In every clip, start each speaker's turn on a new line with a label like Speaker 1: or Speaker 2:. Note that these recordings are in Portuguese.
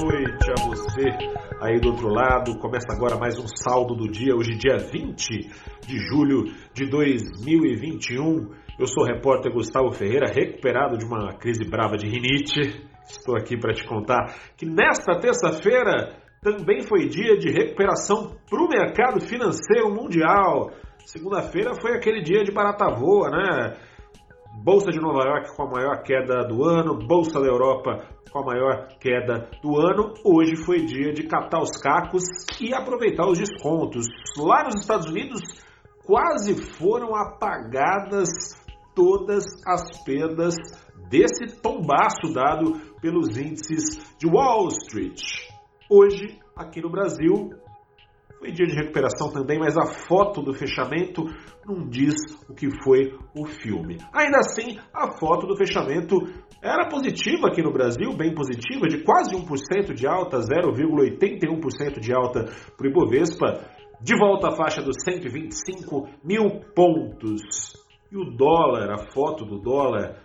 Speaker 1: noite a você aí do outro lado. Começa agora mais um saldo do dia, hoje dia 20 de julho de 2021. Eu sou o repórter Gustavo Ferreira, recuperado de uma crise brava de rinite. Estou aqui para te contar que nesta terça-feira também foi dia de recuperação para o mercado financeiro mundial. Segunda-feira foi aquele dia de barata voa, né? Bolsa de Nova York com a maior queda do ano, Bolsa da Europa com a maior queda do ano. Hoje foi dia de catar os cacos e aproveitar os descontos. Lá nos Estados Unidos, quase foram apagadas todas as perdas desse tombaço dado pelos índices de Wall Street. Hoje, aqui no Brasil, foi dia de recuperação também, mas a foto do fechamento não diz o que foi o filme. Ainda assim, a foto do fechamento era positiva aqui no Brasil, bem positiva, de quase 1% de alta, 0,81% de alta para o Ibovespa, de volta à faixa dos 125 mil pontos. E o dólar, a foto do dólar,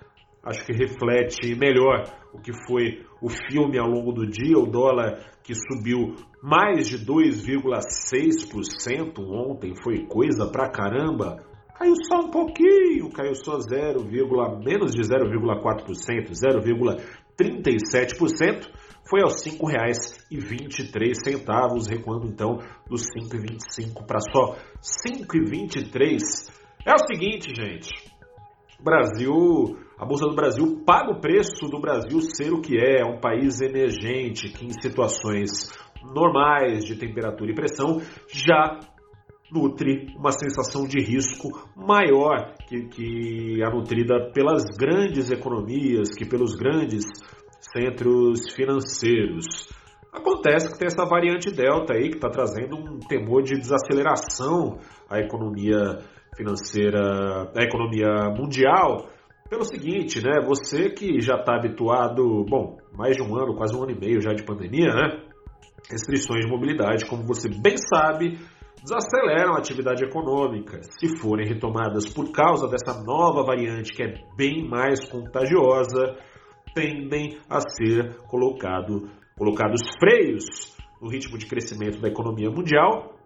Speaker 1: acho que reflete melhor o que foi o filme ao longo do dia. O dólar que subiu mais de 2,6% ontem, foi coisa pra caramba. Caiu só um pouquinho, caiu só 0, menos de 0,4%, 0,37%, foi aos R$ 5,23, recuando então dos 5,25 para só 5,23. É o seguinte, gente, Brasil a Bolsa do Brasil paga o preço do Brasil ser o que é, um país emergente que em situações normais de temperatura e pressão já nutre uma sensação de risco maior que, que a nutrida pelas grandes economias, que pelos grandes centros financeiros. Acontece que tem essa variante Delta aí que está trazendo um temor de desaceleração à economia financeira, à economia mundial, pelo seguinte, né? Você que já está habituado, bom, mais de um ano, quase um ano e meio já de pandemia, né? Restrições de mobilidade, como você bem sabe, desaceleram a atividade econômica. Se forem retomadas por causa dessa nova variante que é bem mais contagiosa, tendem a ser colocado, colocados freios no ritmo de crescimento da economia mundial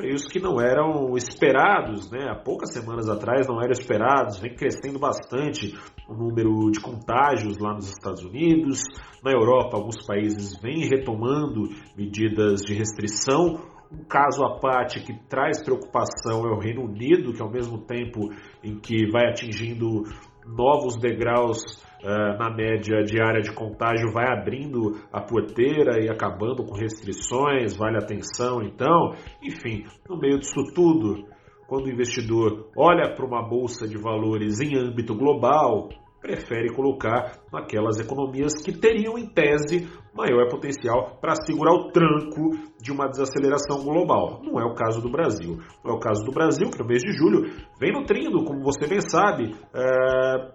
Speaker 1: freios que não eram esperados, né? Há poucas semanas atrás não eram esperados, vem crescendo bastante o número de contágios lá nos Estados Unidos, na Europa alguns países vêm retomando medidas de restrição. Um caso à parte que traz preocupação é o Reino Unido, que ao mesmo tempo em que vai atingindo novos degraus uh, na média diária de contágio vai abrindo a porteira e acabando com restrições, vale atenção então. Enfim, no meio disso tudo, quando o investidor olha para uma bolsa de valores em âmbito global, prefere colocar naquelas economias que teriam, em tese, maior potencial para segurar o tranco de uma desaceleração global. Não é o caso do Brasil. Não é o caso do Brasil, que no mês de julho vem nutrindo, como você bem sabe, é...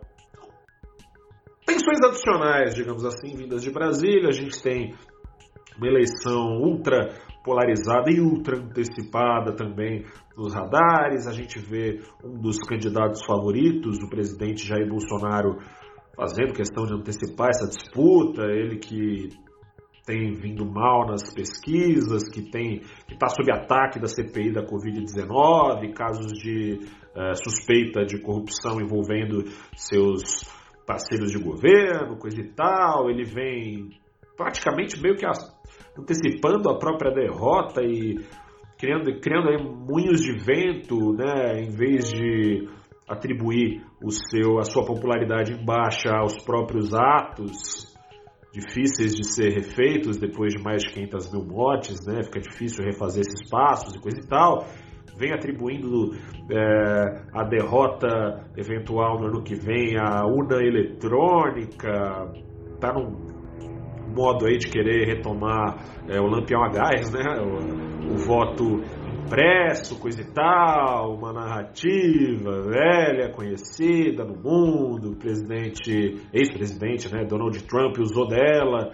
Speaker 1: tensões adicionais, digamos assim, vindas de Brasília. A gente tem uma eleição ultra polarizada e ultra antecipada também nos radares. A gente vê um dos candidatos favoritos, o presidente Jair Bolsonaro, fazendo questão de antecipar essa disputa. Ele que tem vindo mal nas pesquisas, que tem que está sob ataque da CPI da Covid-19, casos de uh, suspeita de corrupção envolvendo seus parceiros de governo, coisa e tal. Ele vem praticamente meio que antecipando a própria derrota e criando, criando aí moinhos de vento, né, em vez de atribuir o seu, a sua popularidade baixa aos próprios atos difíceis de ser refeitos depois de mais de 500 mil mortes, né, fica difícil refazer esses passos e coisa e tal, vem atribuindo é, a derrota eventual no ano que vem à urna eletrônica, tá num modo aí de querer retomar é, o Lampião a gás, né? O, o, voto impresso, coisa e tal, uma narrativa velha, conhecida no mundo, presidente, ex-presidente, né, Donald Trump usou dela,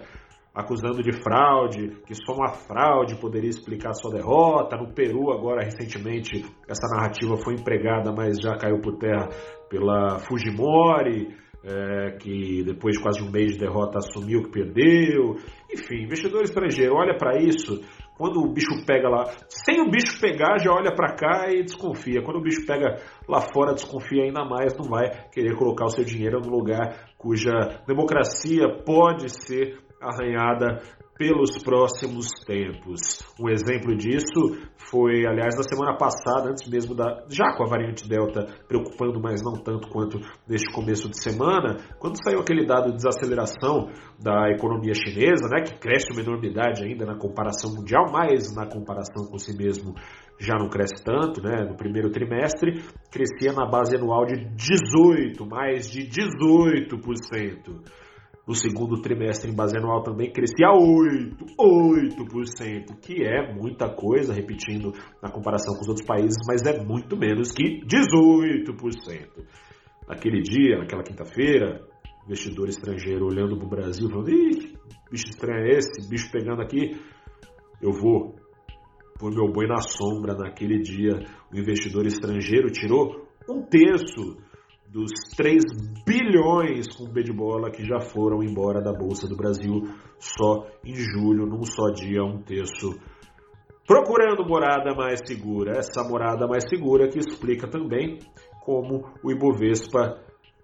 Speaker 1: acusando de fraude, que só uma fraude poderia explicar sua derrota. No Peru, agora recentemente, essa narrativa foi empregada, mas já caiu por terra pela Fujimori é, que depois de quase um mês de derrota assumiu que perdeu. Enfim, investidor estrangeiro olha para isso, quando o bicho pega lá, sem o bicho pegar, já olha para cá e desconfia. Quando o bicho pega lá fora, desconfia ainda mais, não vai querer colocar o seu dinheiro no lugar cuja democracia pode ser arranhada pelos próximos tempos. Um exemplo disso foi, aliás, na semana passada, antes mesmo da. já com a variante Delta preocupando, mas não tanto quanto neste começo de semana, quando saiu aquele dado de desaceleração da economia chinesa, né, que cresce uma enormidade ainda na comparação mundial, mas na comparação com si mesmo já não cresce tanto, né? No primeiro trimestre crescia na base anual de 18, mais de 18%. No segundo trimestre, em base anual, também crescia 8%, 8%, que é muita coisa, repetindo na comparação com os outros países, mas é muito menos que 18%. Naquele dia, naquela quinta-feira, investidor estrangeiro olhando para o Brasil, falando: Ih, bicho estranho é esse? Bicho pegando aqui, eu vou pôr meu boi na sombra. Naquele dia, o investidor estrangeiro tirou um terço dos 3 bilhões com B de bola que já foram embora da Bolsa do Brasil só em julho, num só dia, um terço. Procurando morada mais segura. Essa morada mais segura que explica também como o Ibovespa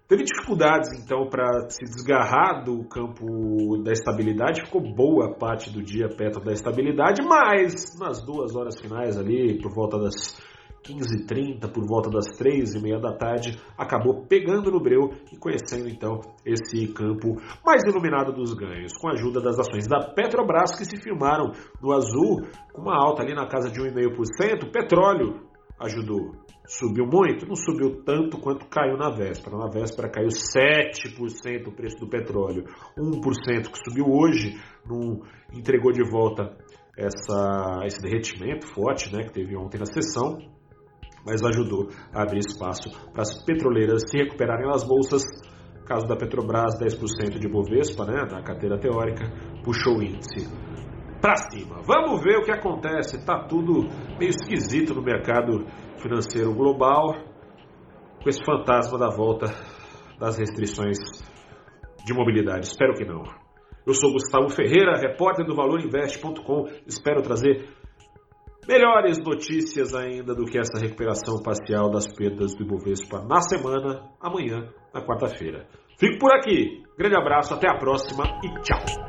Speaker 1: teve dificuldades então para se desgarrar do campo da estabilidade, ficou boa parte do dia perto da estabilidade, mas nas duas horas finais ali, por volta das 15h30, por volta das 3h30 da tarde, acabou pegando no breu e conhecendo então esse campo mais iluminado dos ganhos, com a ajuda das ações da Petrobras que se firmaram no azul, com uma alta ali na casa de 1,5%. Petróleo ajudou. Subiu muito? Não subiu tanto quanto caiu na véspera. Na véspera caiu 7% o preço do petróleo. 1% que subiu hoje não entregou de volta essa, esse derretimento forte né, que teve ontem na sessão mas ajudou a abrir espaço para as petroleiras se recuperarem nas bolsas. Caso da Petrobras, 10% de Bovespa, né, na carteira teórica, puxou o índice para cima. Vamos ver o que acontece. Está tudo meio esquisito no mercado financeiro global, com esse fantasma da volta das restrições de mobilidade. Espero que não. Eu sou Gustavo Ferreira, repórter do ValorInvest.com. Espero trazer Melhores notícias ainda do que essa recuperação parcial das perdas do Ibovespa na semana, amanhã, na quarta-feira. Fico por aqui. Grande abraço, até a próxima e tchau.